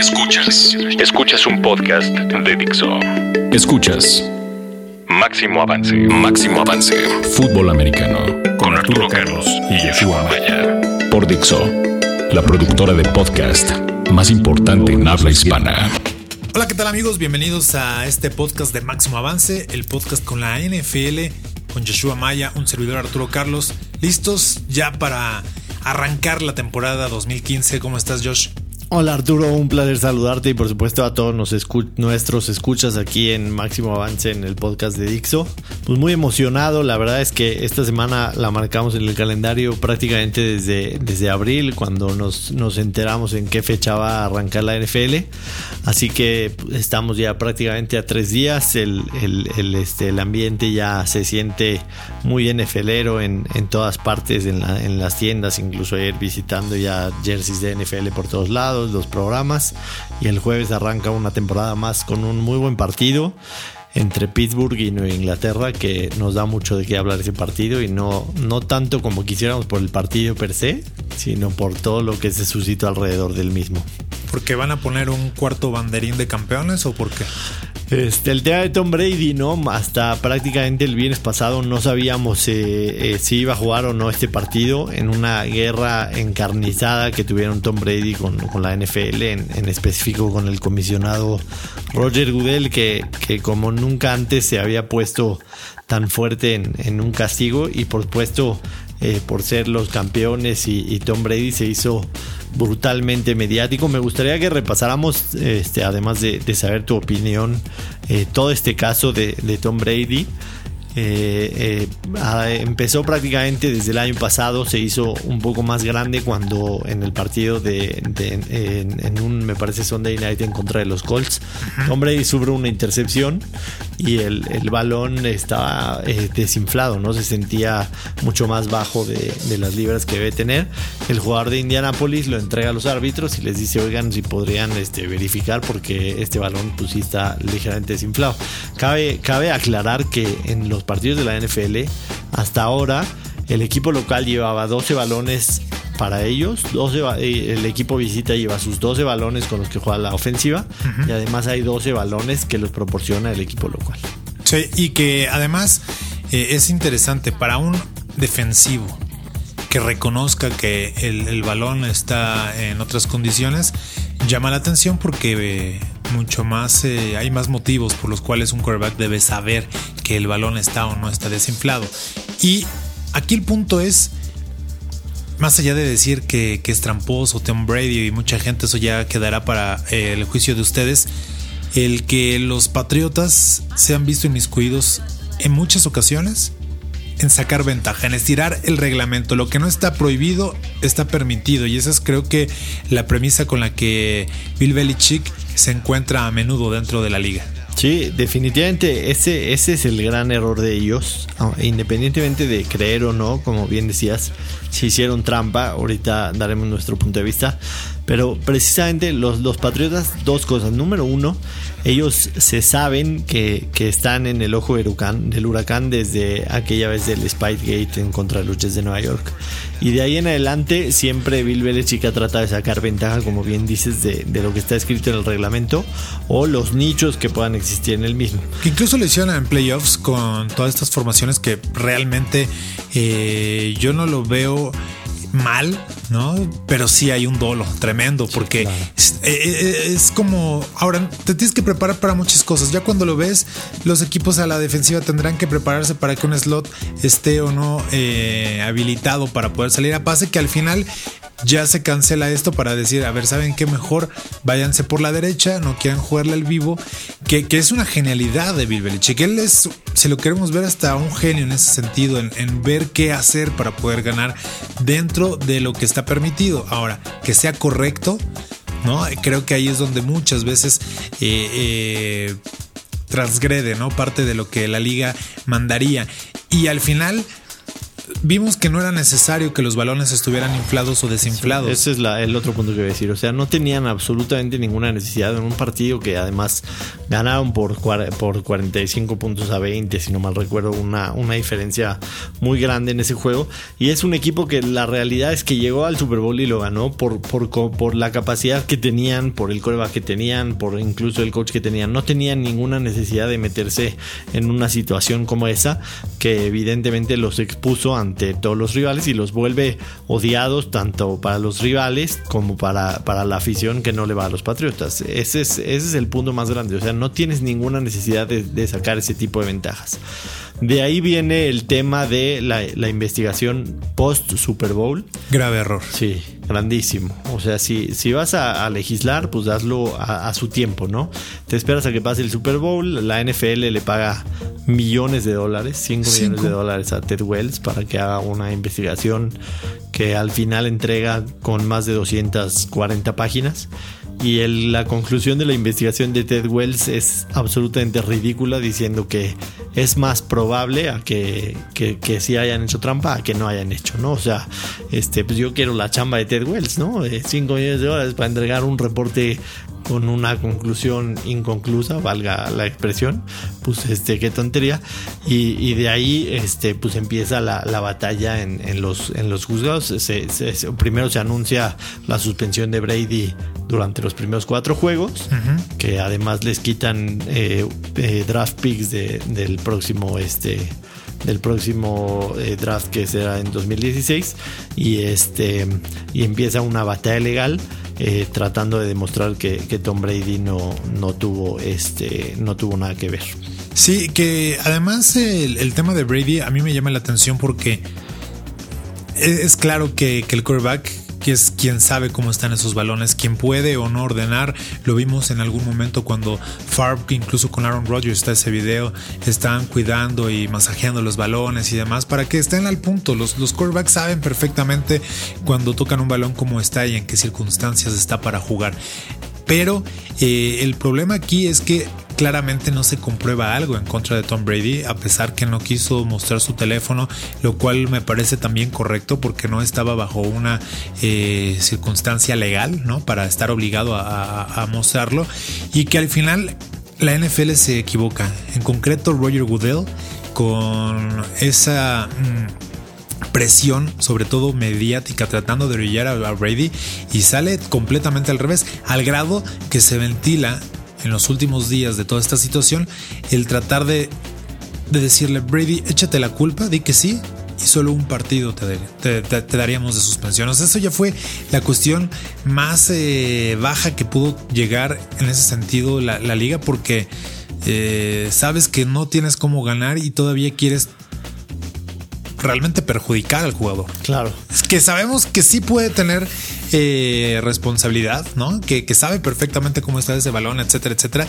Escuchas. Escuchas un podcast de Dixo. Escuchas. Máximo avance. Máximo avance. Fútbol americano. Con Arturo Carlos y Yeshua Maya. Por Dixo. La productora de podcast más importante en habla hispana. Hola, ¿qué tal amigos? Bienvenidos a este podcast de Máximo Avance, el podcast con la NFL, con Yeshua Maya, un servidor Arturo Carlos. ¿Listos ya para arrancar la temporada 2015? ¿Cómo estás, Josh? Hola Arturo, un placer saludarte y por supuesto a todos nuestros escuchas aquí en Máximo Avance en el podcast de Dixo. Pues muy emocionado, la verdad es que esta semana la marcamos en el calendario prácticamente desde, desde abril cuando nos, nos enteramos en qué fecha va a arrancar la NFL. Así que estamos ya prácticamente a tres días, el, el, este, el ambiente ya se siente muy NFLero en, en todas partes, en, en las tiendas, incluso ayer visitando ya jerseys de NFL por todos lados los programas y el jueves arranca una temporada más con un muy buen partido entre Pittsburgh y Nueva Inglaterra que nos da mucho de qué hablar ese partido y no, no tanto como quisiéramos por el partido per se, sino por todo lo que se suscitó alrededor del mismo. ¿Porque van a poner un cuarto banderín de campeones o por qué? Este, el tema de Tom Brady, ¿no? Hasta prácticamente el viernes pasado no sabíamos eh, eh, si iba a jugar o no este partido en una guerra encarnizada que tuvieron Tom Brady con, la NFL, en, específico con el comisionado Roger Goodell, que, que, como nunca antes se había puesto tan fuerte en, un castigo y por supuesto eh, por ser los campeones y Tom Brady se hizo brutalmente mediático. Me gustaría que repasáramos, este, además de, saber tu opinión, eh, todo este caso de, de Tom Brady. Eh, eh, empezó prácticamente desde el año pasado, se hizo un poco más grande cuando en el partido de, en, un, me parece, Sunday Night en contra de los Colts, hombre sufre una intercepción y el, balón estaba eh, desinflado, ¿no? Se sentía mucho más bajo de, las libras que debe tener. El jugador de Indianapolis lo entrega a los árbitros y les dice, oigan, si podrían este, verificar porque este balón pues sí está ligeramente desinflado. Cabe, cabe aclarar que en los partidos de la NFL, hasta ahora el equipo local llevaba 12 balones para ellos, 12, eh, el equipo visita lleva sus 12 balones con los que juega la ofensiva y además hay 12 balones que los proporciona el equipo local. Sí, y que además eh, es interesante para un defensivo que reconozca que el, balón está en otras condiciones, llama la atención porque eh, mucho más, hay más motivos por los cuales un quarterback debe saber que el balón está o no está desinflado. Y aquí el punto es, más allá de decir que, es tramposo Tom Brady y mucha gente, eso ya quedará para eh, el juicio de ustedes, el que los Patriotas se han visto inmiscuidos en muchas ocasiones en sacar ventaja, en estirar el reglamento. Lo que no está prohibido está permitido y esa es creo que la premisa con la que Bill Belichick se encuentra a menudo dentro de la liga. Sí, definitivamente ese, ese es el gran error de ellos. Ah, independientemente de creer o no, como bien decías, si hicieron trampa, ahorita daremos nuestro punto de vista. Pero precisamente los, los Patriotas, dos cosas. Número uno, ellos se saben que, están en el ojo del huracán, desde aquella vez del Spygate en contra de de Nueva York. Y de ahí en adelante siempre Bill Belichick ha tratado de sacar ventaja, como bien dices, de, lo que está escrito en el reglamento o los nichos que puedan existir en el mismo. Que incluso lo hicieron en playoffs con todas estas formaciones que realmente eh, yo no lo veo mal, ¿no? Pero sí hay un dolo tremendo porque eh, eh, es, como, ahora te tienes que preparar para muchas cosas. Ya cuando lo ves, los equipos a la defensiva tendrán que prepararse para que un slot esté o no eh, habilitado para poder salir a pase, que al final ya se cancela esto para decir, a ver, ¿saben qué mejor? Váyanse por la derecha, no quieran jugarle al vivo, que, es una genialidad de Bill Belichick. Él es, si lo queremos ver, hasta un genio en ese sentido, en, ver qué hacer para poder ganar dentro de lo que está permitido. Ahora, que sea correcto, ¿no? Creo que ahí es donde muchas veces... Eh, eh, transgrede, ¿no? Parte de lo que la liga mandaría. Y al final vimos que no era necesario que los balones estuvieran inflados o desinflados. ese es el otro punto que voy a decir. O sea, no tenían absolutamente ninguna necesidad en un partido que además ganaron por, por 45 puntos a 20, si no mal recuerdo, una, una diferencia muy grande en ese juego. Y es un equipo que la realidad es que llegó al Super Bowl y lo ganó por, por, por la capacidad que tenían, por el coreback que tenían, por incluso el coach que tenían. No tenían ninguna necesidad de meterse en una situación como esa que evidentemente los expuso ante todos los rivales y los vuelve odiados tanto para los rivales como para, para la afición que no le va a los Patriotas. Ese es, ese es el punto más grande. O sea, no tienes ninguna necesidad de, sacar ese tipo de ventajas. De ahí viene el tema de la, investigación post Super Bowl. Grave error. Sí, grandísimo. O sea, si, si vas a, legislar, pues hazlo a, su tiempo, ¿no? Te esperas a que pase el Super Bowl, la NFL le paga millones de dólares, 5 millones de dólares a Ted Wells para que haga una investigación que al final entrega con más de 240 páginas. Y la conclusión de la investigación de Ted Wells es absolutamente ridícula, diciendo que es más probable a que, que, que sí hayan hecho trampa a que no hayan hecho, ¿no? O sea, este, pues yo quiero la chamba de Ted Wells, ¿no? 5 millones de dólares para entregar un reporte con una conclusión inconclusa, valga la expresión, pues este, qué tontería. Y, de ahí, este, pues empieza la, batalla en, los, en los juzgados. primero se anuncia la suspensión de Brady durante los primeros cuatro juegos, que además les quitan eh, eh, draft picks del próximo, este, del próximo eh, draft que será en 2016 y este y empieza una batalla legal eh, tratando de demostrar que, Tom Brady no, no, tuvo, este, no tuvo nada que ver. Sí, que además el, tema de Brady a mí me llama la atención porque es, claro que, que el quarterback que es quien sabe cómo están esos balones, quien puede o no ordenar. Lo vimos en algún momento cuando Favre, incluso con Aaron Rodgers está ese video, están cuidando y masajeando los balones y demás para que estén al punto. Los, los quarterbacks saben perfectamente cuando tocan un balón cómo está y en qué circunstancias está para jugar. Pero eh, el problema aquí es que claramente no se comprueba algo en contra de Tom Brady, a pesar que no quiso mostrar su teléfono, lo cual me parece también correcto porque no estaba bajo una eh, circunstancia legal, ¿no? Para estar obligado a, mostrarlo y que al final la NFL se equivoca. En concreto, Roger Goodell con esa mm, presión, sobre todo mediática, tratando de brillar a Brady y sale completamente al revés, al grado que se ventila en los últimos días de toda esta situación, el tratar de, decirle, Brady, échate la culpa, di que sí, y solo un partido te, daríamos de suspensión. eso ya fue la cuestión más eh, baja que pudo llegar en ese sentido la, liga, porque eh, sabes que no tienes cómo ganar y todavía quieres realmente perjudicar al jugador. Claro. Es que sabemos que sí puede tener eh, responsabilidad, ¿no? Que, sabe perfectamente cómo está ese balón, etcétera, etcétera.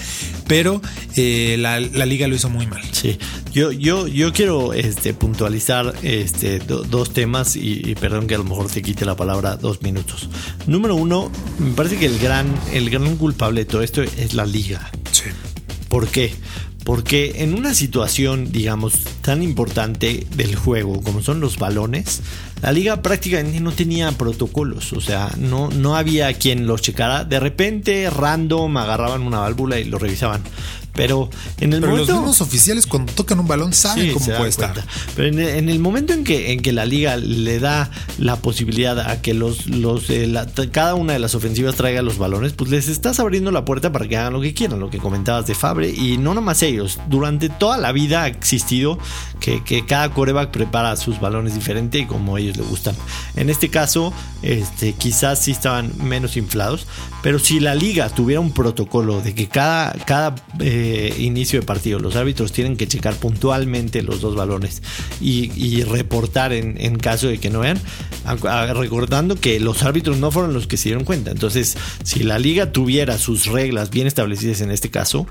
Pero eh, la, liga lo hizo muy mal. Sí, yo, yo, yo quiero este, puntualizar este, dos temas y, perdón que a lo mejor te quite la palabra dos minutos. Número uno, me parece que el gran, el gran culpable de todo esto es la liga. Sí. ¿Por qué? Porque en una situación, digamos, tan importante del juego como son los balones, la liga prácticamente no tenía protocolos, o sea, no, no había quien los checara. De repente, random, agarraban una válvula y lo revisaban. Pero en el Pero momento. Los mismos oficiales, cuando tocan un balón, saben cómo puede estar. Pero en, el momento en que, en que la liga le da la posibilidad a que los, los eh, cada una de las ofensivas traiga los balones, pues les estás abriendo la puerta para que hagan lo que quieran, lo que comentabas de Fabre. Y no nomás ellos. Durante toda la vida ha existido que, que cada coreback prepara sus balones diferente y como ellos le gustan. En este caso, este, quizás sí estaban menos inflados. Pero si la liga tuviera un protocolo de que cada, cada eh, inicio de partido. Los árbitros tienen que checar puntualmente los dos balones y, reportar en, caso de que no vean, recordando que los árbitros no fueron los que se dieron cuenta. Entonces, si la liga tuviera sus reglas bien establecidas en este caso,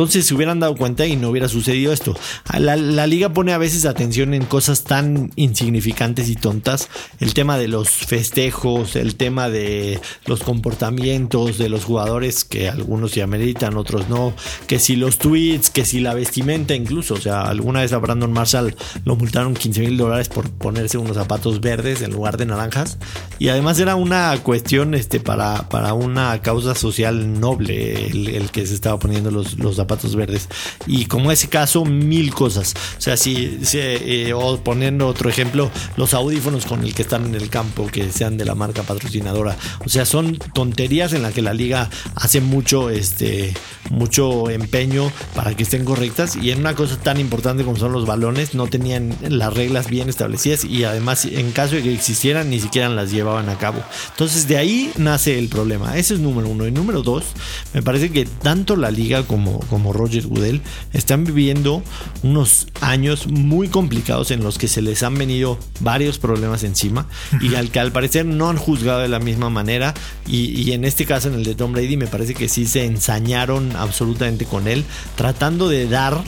Entonces se hubieran dado cuenta y no hubiera sucedido esto. La, la liga pone a veces atención en cosas tan insignificantes y tontas. El tema de los festejos, el tema de los comportamientos de los jugadores, que algunos se ameritan, otros no. Que si los tweets, que si la vestimenta incluso. O sea, alguna vez a Brandon Marshall lo multaron 15 mil dólares por ponerse unos zapatos verdes en lugar de naranjas. Y además era una cuestión este, para, para una causa social noble el, que se estaba poniendo los, los, zapatos verdes. Y como ese caso, mil cosas. O sea, si, eh, o poniendo otro ejemplo, los audífonos con el que están en el campo, que sean de la marca patrocinadora. O sea, son tonterías en las que la liga hace mucho, este, mucho empeño para que estén correctas. Y en una cosa tan importante como son los balones, no tenían las reglas bien establecidas y además en caso de que existieran ni siquiera las llevaban a cabo. Entonces de ahí nace el problema. Ese es número uno. Y número dos, me parece que tanto la liga como Roger Goodell están viviendo unos años muy complicados en los que se les han venido varios problemas encima y al que al parecer no han juzgado de la misma manera y, y en este caso en el de Tom Brady me parece que sí se ensañaron absolutamente con él tratando de dar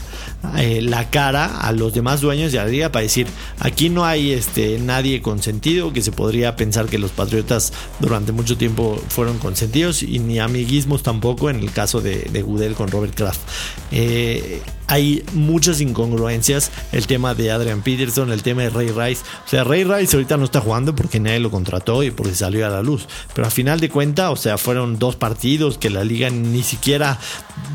eh, la cara a los demás dueños de la liga para decir aquí no hay este nadie consentido que se podría pensar que los patriotas durante mucho tiempo fueron consentidos y ni amiguismos tampoco en el caso de, de Goodell con Robert Kraft. Eh, hay muchas incongruencias. El tema de Adrian Peterson, el tema de Ray Rice. O sea, Ray Rice ahorita no está jugando porque nadie lo contrató y porque salió a la luz. Pero a final de cuentas, o sea, fueron dos partidos que la liga ni siquiera,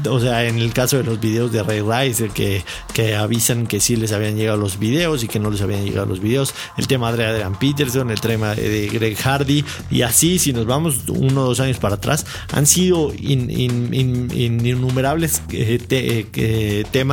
o sea, en el caso de los videos de Ray Rice, que, que avisan que sí les habían llegado los videos y que no les habían llegado los videos. El tema de Adrian Peterson, el tema de Greg Hardy. Y así, si nos vamos uno o dos años para atrás, han sido innumerables eh, eh, temas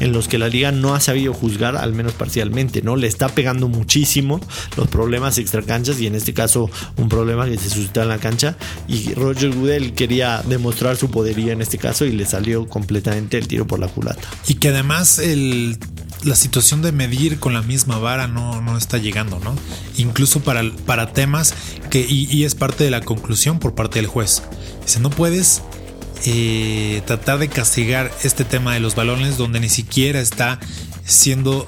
en los que la liga no ha sabido juzgar, al menos parcialmente, ¿no? Le está pegando muchísimo los problemas extracanchas y en este caso un problema que se suscita en la cancha y Roger Goodell quería demostrar su podería en este caso y le salió completamente el tiro por la culata. Y que además el la situación de medir con la misma vara no, no está llegando, ¿no? Incluso para, para temas que, y, y, es parte de la conclusión por parte del juez. Dice, no puedes eh, tratar de castigar este tema de los balones donde ni siquiera está siendo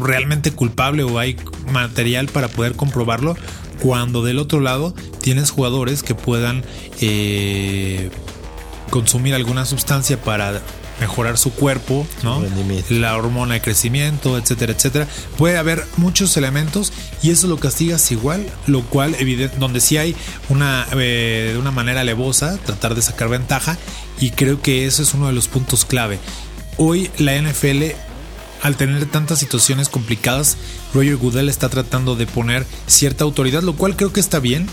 realmente culpable o hay material para poder comprobarlo cuando del otro lado tienes jugadores que puedan eh, consumir alguna sustancia para mejorar su cuerpo, ¿no? La hormona de crecimiento, etcétera, etcétera. Puede haber muchos elementos y eso lo castigas igual, lo cual evidente, donde sí hay una eh, de una manera alevosa tratar de sacar ventaja y creo que eso es uno de los puntos clave. Hoy la NFL al tener tantas situaciones complicadas, Roger Goodell está tratando de poner cierta autoridad, lo cual creo que está bien,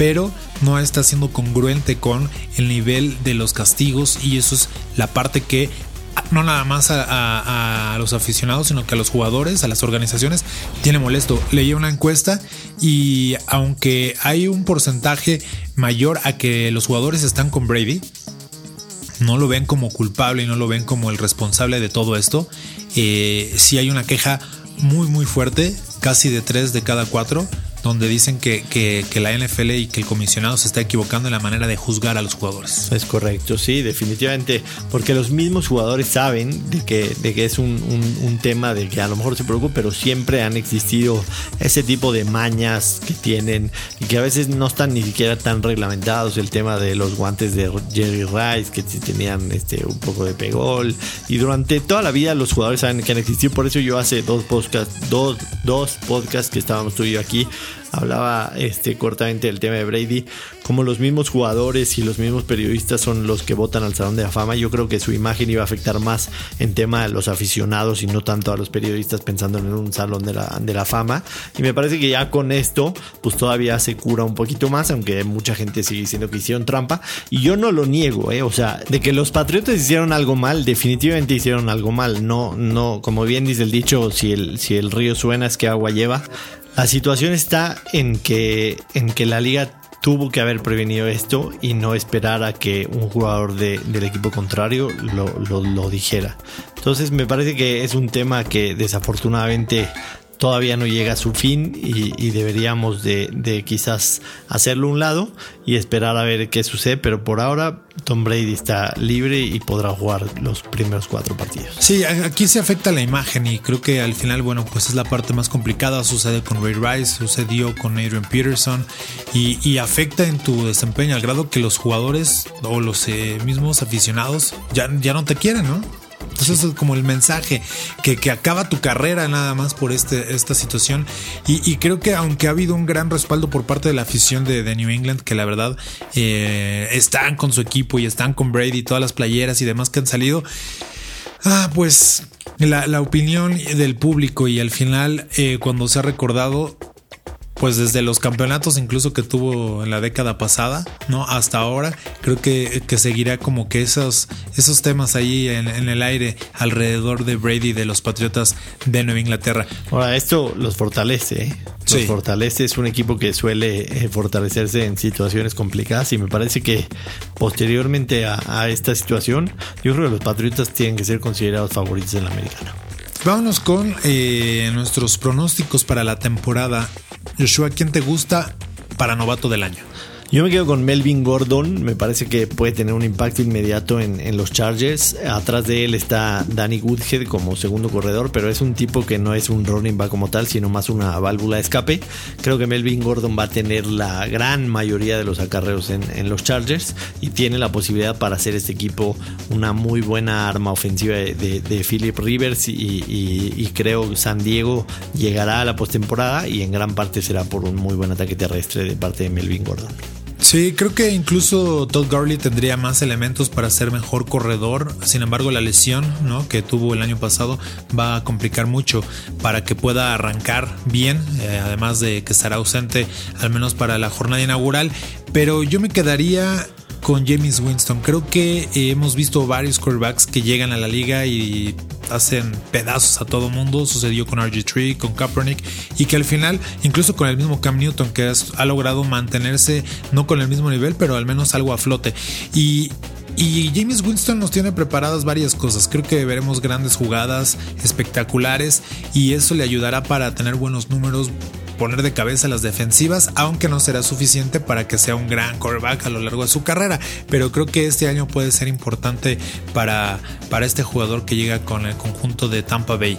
pero no está siendo congruente con el nivel de los castigos y eso es la parte que no nada más a, los aficionados, sino que a los jugadores, a las organizaciones, tiene molesto. Leí una encuesta y aunque hay un porcentaje mayor a que los jugadores están con Brady, no lo ven como culpable y no lo ven como el responsable de todo esto, eh, sí hay una queja muy muy fuerte, casi de tres de cada cuatro donde dicen que, que, la NFL y que el comisionado se está equivocando en la manera de juzgar a los jugadores. Es correcto, sí, definitivamente, porque los mismos jugadores saben de que, de que es un, un, tema de que a lo mejor se preocupa, pero siempre han existido ese tipo de mañas que tienen y que a veces no están ni siquiera tan reglamentados. El tema de los guantes de Jerry Rice, que tenían este, un poco de pegol, y durante toda la vida los jugadores saben que han existido. Por eso yo hace dos podcasts, dos, dos podcasts que estábamos tú aquí, hablaba este, cortamente del tema de Brady, como los mismos jugadores y los mismos periodistas son los que votan al Salón de la Fama, yo creo que su imagen iba a afectar más en tema de los aficionados y no tanto a los periodistas pensando en un Salón de la, de la Fama. Y me parece que ya con esto, pues todavía se cura un poquito más, aunque mucha gente sigue diciendo que hicieron trampa. Y yo no lo niego, ¿eh? O sea, de que los Patriotas hicieron algo mal, definitivamente hicieron algo mal. No, no, como bien dice el dicho, si el, si el río suena es que agua lleva. La situación está en que, en que la liga tuvo que haber prevenido esto y no esperar a que un jugador del equipo contrario lo, lo, dijera. Entonces me parece que es un tema que desafortunadamente todavía no llega a su fin y, deberíamos de, quizás hacerlo un lado y esperar a ver qué sucede, pero por ahora Tom Brady está libre y podrá jugar los primeros cuatro partidos. Sí, aquí se afecta la imagen y creo que al final, bueno, pues es la parte más complicada. Sucede con Ray Rice, sucedió con Adrian Peterson y, afecta en tu desempeño al grado que los jugadores o los eh, mismos aficionados ya, ya no te quieren, ¿no? Entonces es como el mensaje que, acaba tu carrera nada más por este, esta situación. Y, creo que aunque ha habido un gran respaldo por parte de la afición de, New England, que la verdad eh, están con su equipo y están con Brady, todas las playeras y demás que han salido. Ah, pues la, opinión del público y al final eh, cuando se ha recordado pues desde los campeonatos incluso que tuvo en la década pasada, ¿no? Hasta ahora, creo que, que seguirá como que esos, esos temas ahí en, el aire alrededor de Brady de los Patriotas de Nueva Inglaterra. Ahora, esto los fortalece, ¿eh? Los fortalece, es un equipo que suele eh, fortalecerse en situaciones complicadas y me parece que posteriormente a, esta situación, yo creo que los Patriotas tienen que ser considerados favoritos en la americana. Vámonos con eh, nuestros pronósticos para la temporada Joshua, ¿quién te gusta para novato del año? Yo me quedo con Melvin Gordon, me parece que puede tener un impacto inmediato en, los Chargers. Atrás de él está Danny Woodhead como segundo corredor, pero es un tipo que no es un running back como tal, sino más una válvula de escape. Creo que Melvin Gordon va a tener la gran mayoría de los acarreos en, los Chargers y tiene la posibilidad para hacer este equipo una muy buena arma ofensiva de, Philip Rivers y, y, creo San Diego llegará a la postemporada y en gran parte será por un muy buen ataque terrestre de parte de Melvin Gordon. Sí, creo que incluso Todd Gurley tendría más elementos para ser mejor corredor. Sin embargo, la lesión ¿no? que tuvo el año pasado va a complicar mucho para que pueda arrancar bien, eh, además de que estará ausente al menos para la jornada inaugural. Pero yo me quedaría con James Winston. Creo que hemos visto varios quarterbacks que llegan a la liga y hacen pedazos a todo mundo. Sucedió con RG3, con Kaepernick y que al final, incluso con el mismo Cam Newton, que ha logrado mantenerse no con el mismo nivel, pero al menos algo a flote. Y y James Winston nos tiene preparadas varias cosas. Creo que veremos grandes jugadas espectaculares y eso le ayudará para tener buenos números, poner de cabeza las defensivas, aunque no será suficiente para que sea un gran quarterback a lo largo de su carrera. Pero creo que este año puede ser importante para, para este jugador que llega con el conjunto de Tampa Bay.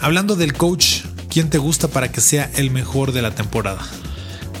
Hablando del coach, ¿quién te gusta para que sea el mejor de la temporada?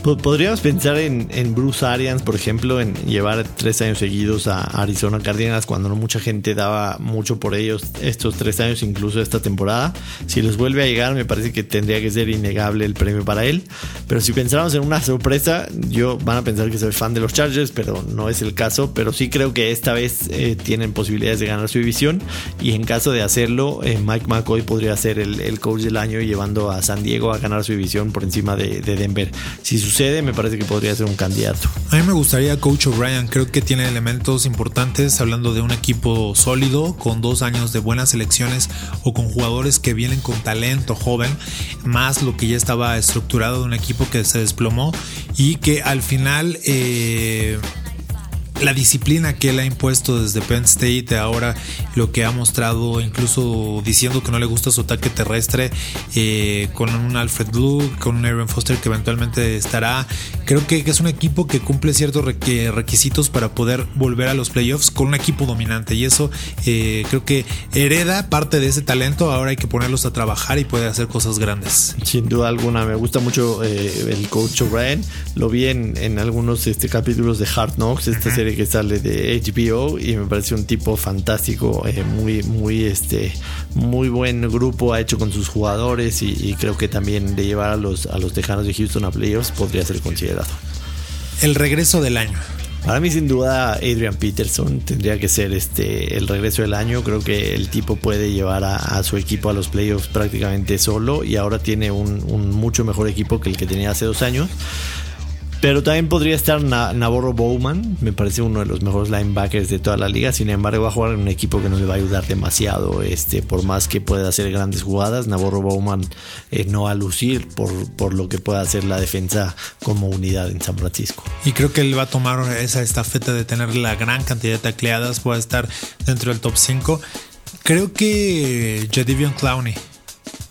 Podríamos pensar en, Bruce Arians, por ejemplo, en llevar tres años seguidos a Arizona Cardinals cuando no mucha gente daba mucho por ellos estos tres años, incluso esta temporada. Si les vuelve a llegar, me parece que tendría que ser innegable el premio para él. Pero si pensáramos en una sorpresa, yo van a pensar que soy fan de los Chargers, pero no es el caso. Pero sí creo que esta vez eh, tienen posibilidades de ganar su división. Y en caso de hacerlo, eh, Mike McCoy podría ser el, coach del año llevando a San Diego a ganar su división por encima de, de Denver. Si sucede, me parece que podría ser un candidato. A mí me gustaría Coach O'Brien, creo que tiene elementos importantes hablando de un equipo sólido, con dos años de buenas elecciones o con jugadores que vienen con talento joven, más lo que ya estaba estructurado de un equipo que se desplomó y que al final... Eh, la disciplina que él ha impuesto desde Penn State, ahora lo que ha mostrado, incluso diciendo que no le gusta su ataque terrestre, eh, con un Alfred Blue, con un Aaron Foster que eventualmente estará. Creo que, es un equipo que cumple ciertos requisitos para poder volver a los playoffs con un equipo dominante y eso eh, creo que hereda parte de ese talento. Ahora hay que ponerlos a trabajar y puede hacer cosas grandes. Sin duda alguna, me gusta mucho eh, el coach O'Brien. Lo vi en, algunos este, capítulos de Hard Knocks, esta serie que sale de HBO y me parece un tipo fantástico, eh, muy, muy, este, muy buen grupo ha hecho con sus jugadores y, creo que también de llevar a los, a los Tejanos de Houston a playoffs podría ser considerado. El regreso del año. Para mí sin duda Adrian Peterson tendría que ser este el regreso del año. Creo que el tipo puede llevar a, su equipo a los playoffs prácticamente solo y ahora tiene un, un, mucho mejor equipo que el que tenía hace dos años. Pero también podría estar Navarro Bowman, me parece uno de los mejores linebackers de toda la liga. Sin embargo, va a jugar en un equipo que no le va a ayudar demasiado. Este, por más que pueda hacer grandes jugadas, Navarro Bowman eh, no va a lucir por, por lo que pueda hacer la defensa como unidad en San Francisco. Y creo que él va a tomar esa estafeta de tener la gran cantidad de tacleadas, puede estar dentro del top 5. Creo que Jadivion Clowney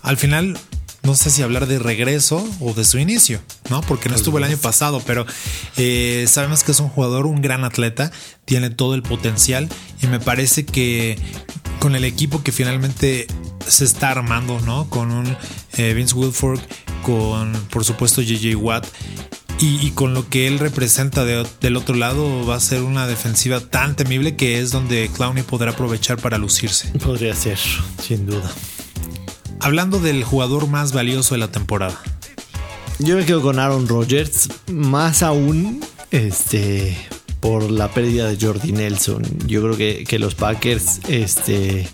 al final no sé si hablar de regreso o de su inicio, ¿no? Porque no estuvo el año pasado, pero eh, sabemos que es un jugador, un gran atleta, tiene todo el potencial y me parece que con el equipo que finalmente se está armando, ¿no? Con un eh, Vince Wilfork, con por supuesto JJ Watt y, con lo que él representa del otro lado va a ser una defensiva tan temible que es donde Clowney podrá aprovechar para lucirse. Podría ser, sin duda. Hablando del jugador más valioso de la temporada. Yo me quedo con Aaron Rodgers, más aún este por la pérdida de Jordi Nelson. Yo creo que, que los Packers este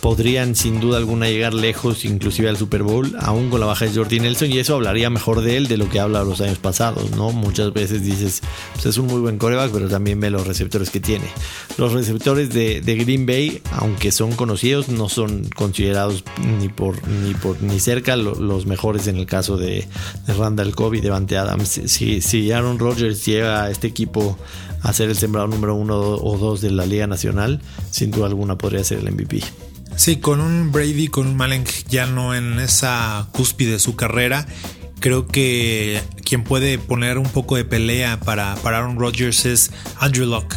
podrían sin duda alguna llegar lejos, inclusive al Super Bowl, aún con la baja de Jordi Nelson, y eso hablaría mejor de él de lo que habla los años pasados, ¿no? Muchas veces dices, pues es un muy buen coreback, pero también ve los receptores que tiene. Los receptores de, Green Bay, aunque son conocidos, no son considerados ni por ni por ni cerca los mejores en el caso de, Randall Cobb y Devante Adams. Si, si Aaron Rodgers llega a este equipo a ser el sembrado número uno o dos de la Liga Nacional, sin duda alguna podría ser el MVP. Sí, con un Brady, con un Malen ya no en esa cúspide de su carrera, creo que quien puede poner un poco de pelea para, para Aaron Rodgers es Andrew Locke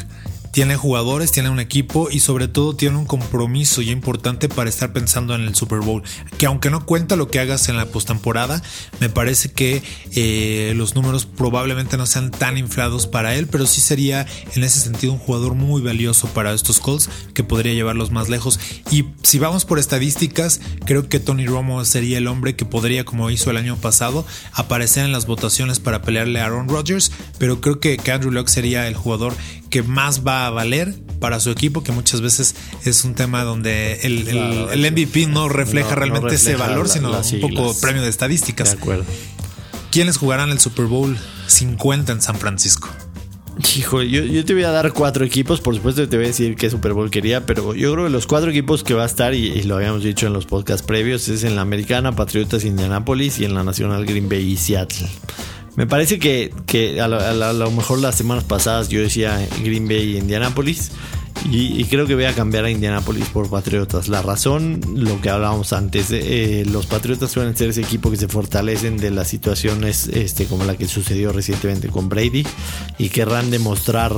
tiene jugadores, tiene un equipo y sobre todo tiene un compromiso ya importante para estar pensando en el Super Bowl. Que aunque no cuenta lo que hagas en la postemporada, me parece que eh, los números probablemente no sean tan inflados para él, pero sí sería en ese sentido un jugador muy valioso para estos Colts que podría llevarlos más lejos. Y si vamos por estadísticas, creo que Tony Romo sería el hombre que podría, como hizo el año pasado, aparecer en las votaciones para pelearle a Aaron Rodgers, pero creo que, que Andrew Locke sería el jugador que más va a valer para su equipo, que muchas veces es un tema donde el, el, MVP no refleja realmente ese valor, sino un poco premio de estadísticas. De acuerdo. ¿Quiénes jugarán el Super Bowl 50 en San Francisco? Hijo, yo, te voy a dar cuatro equipos, por supuesto te voy a decir qué Super Bowl quería, pero yo creo que los cuatro equipos que va a estar, y, lo habíamos dicho en los podcasts previos, es en la Americana, Patriotas, Indianapolis y en la Nacional Green Bay y Seattle. Me parece que, a, lo, mejor las semanas pasadas yo decía Green Bay y Indianapolis. Y, creo que voy a cambiar a Indianapolis por Patriotas. La razón, lo que hablábamos antes, eh, los Patriotas suelen ser ese equipo que se fortalecen de las situaciones este, como la que sucedió recientemente con Brady y querrán demostrar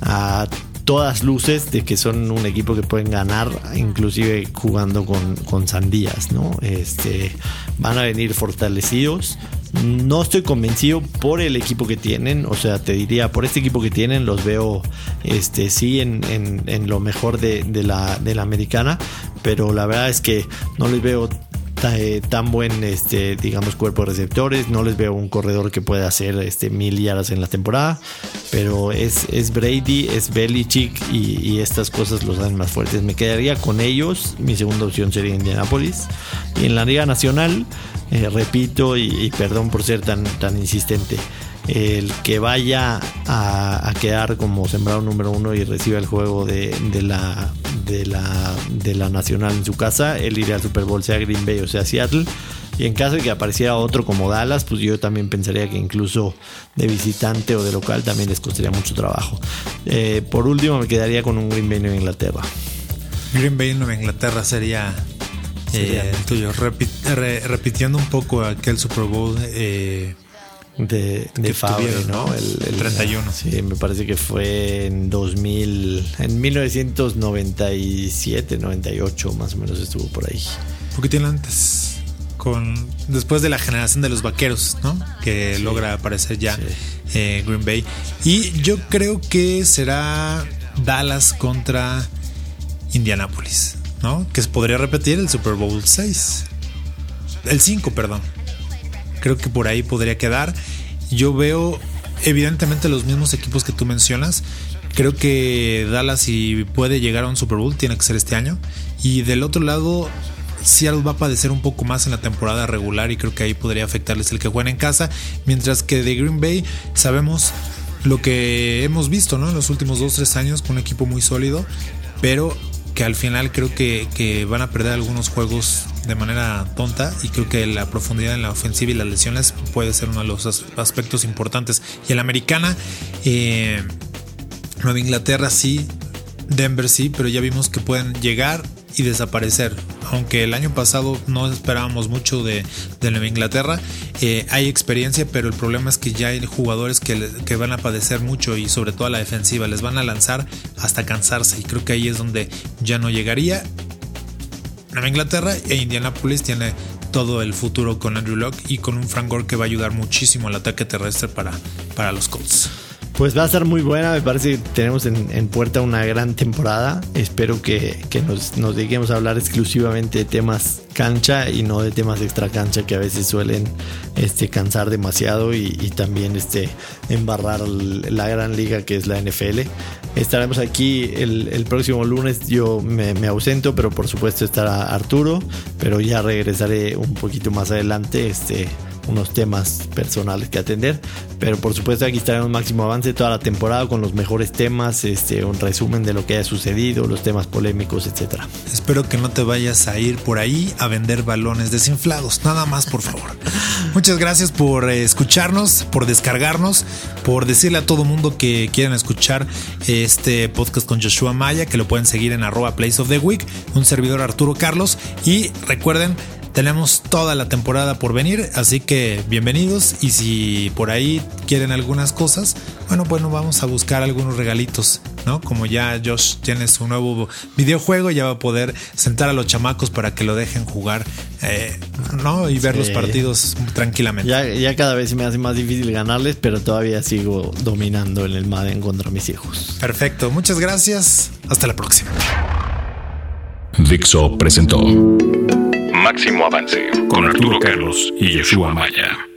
a todas luces de que son un equipo que pueden ganar, inclusive jugando con, con sandías, ¿no? Este, van a venir fortalecidos no estoy convencido por el equipo que tienen. O sea, te diría, por este equipo que tienen, los veo este, sí en, en, lo mejor de, la, de la americana. Pero la verdad es que no les veo tan buen este digamos cuerpo de receptores. No les veo un corredor que pueda hacer este mil yardas en la temporada pero es, es Brady es Belichick y, y, estas cosas los dan más fuertes. Me quedaría con ellos mi segunda opción sería Indianapolis. Y en la liga nacional eh, repito y, perdón por ser tan, tan insistente, el que vaya a, quedar como sembrado número uno y reciba el juego de, la, de, la, de la Nacional en su casa, él iría al Super Bowl, sea Green Bay o sea Seattle. Y en caso de que apareciera otro como Dallas, pues yo también pensaría que incluso de visitante o de local también les costaría mucho trabajo. Eh, por último, me quedaría con un Green Bay Nueva Inglaterra. Green Bay Nueva Inglaterra sería eh, tuyo, repitiendo un poco aquel Super Bowl eh, de, de ¿no? El, 31. Sí, me parece que fue en 2000, en 1997, 98 más o menos estuvo por ahí. Un poquito antes, con después de la generación de los vaqueros, ¿no? Que logra aparecer ya eh, Green Bay. Y yo creo que será Dallas contra Indianapolis. ¿no? Que se podría repetir el Super Bowl 6. El 5, perdón. Creo que por ahí podría quedar. Yo veo evidentemente los mismos equipos que tú mencionas. Creo que Dallas si puede llegar a un Super Bowl tiene que ser este año. Y del otro lado, Seattle va a padecer un poco más en la temporada regular y creo que ahí podría afectarles el que jueguen en casa. Mientras que de Green Bay sabemos lo que hemos visto ¿no? en los últimos 2-3 años con un equipo muy sólido. Pero que al final creo que, van a perder algunos juegos de manera tonta y creo que la profundidad en la ofensiva y las lesiones puede ser uno de los aspectos importantes. Y en la americana, eh, Nueva Inglaterra sí, Denver sí, pero ya vimos que pueden llegar y desaparecer. aunque el año pasado no esperábamos mucho de, Nueva Inglaterra, eh, hay experiencia, pero el problema es que ya hay jugadores que, que, van a padecer mucho y sobre todo a la defensiva, les van a lanzar hasta cansarse y creo que ahí es donde ya no llegaría. Nueva Inglaterra e Indianapolis tiene todo el futuro con Andrew Locke y con un Frank Gore que va a ayudar muchísimo al ataque terrestre para, para los Colts. Pues va a ser muy buena, me parece que tenemos en, puerta una gran temporada. Espero que, nos, nos, dediquemos a hablar exclusivamente de temas cancha y no de temas extra cancha que a veces suelen este, cansar demasiado y, también este, embarrar la gran liga que es la NFL. Estaremos aquí el, próximo lunes, yo me, me, ausento, pero por supuesto estará Arturo, pero ya regresaré un poquito más adelante. Este, unos temas personales que atender. Pero por supuesto aquí estaremos máximo avance toda la temporada con los mejores temas, este, un resumen de lo que haya sucedido, los temas polémicos, etcétera. Espero que no te vayas a ir por ahí a vender balones desinflados. Nada más, por favor. Muchas gracias por eh, escucharnos, por descargarnos, por decirle a todo mundo que quieran escuchar este podcast con Joshua Maya, que lo pueden seguir en arroba Place of the Week, un servidor Arturo Carlos. Y recuerden, tenemos toda la temporada por venir, así que bienvenidos y si por ahí quieren algunas cosas, bueno, bueno, vamos a buscar algunos regalitos, ¿no? Como ya Josh tiene su nuevo videojuego, ya va a poder sentar a los chamacos para que lo dejen jugar, eh, ¿no? Y ver los partidos tranquilamente. Ya, ya cada vez me hace más difícil ganarles, pero todavía sigo dominando en el Madden contra mis hijos. Perfecto, muchas gracias, hasta la próxima. Dixo presentó Máximo Avance con Arturo Carlos y Yeshua Maya.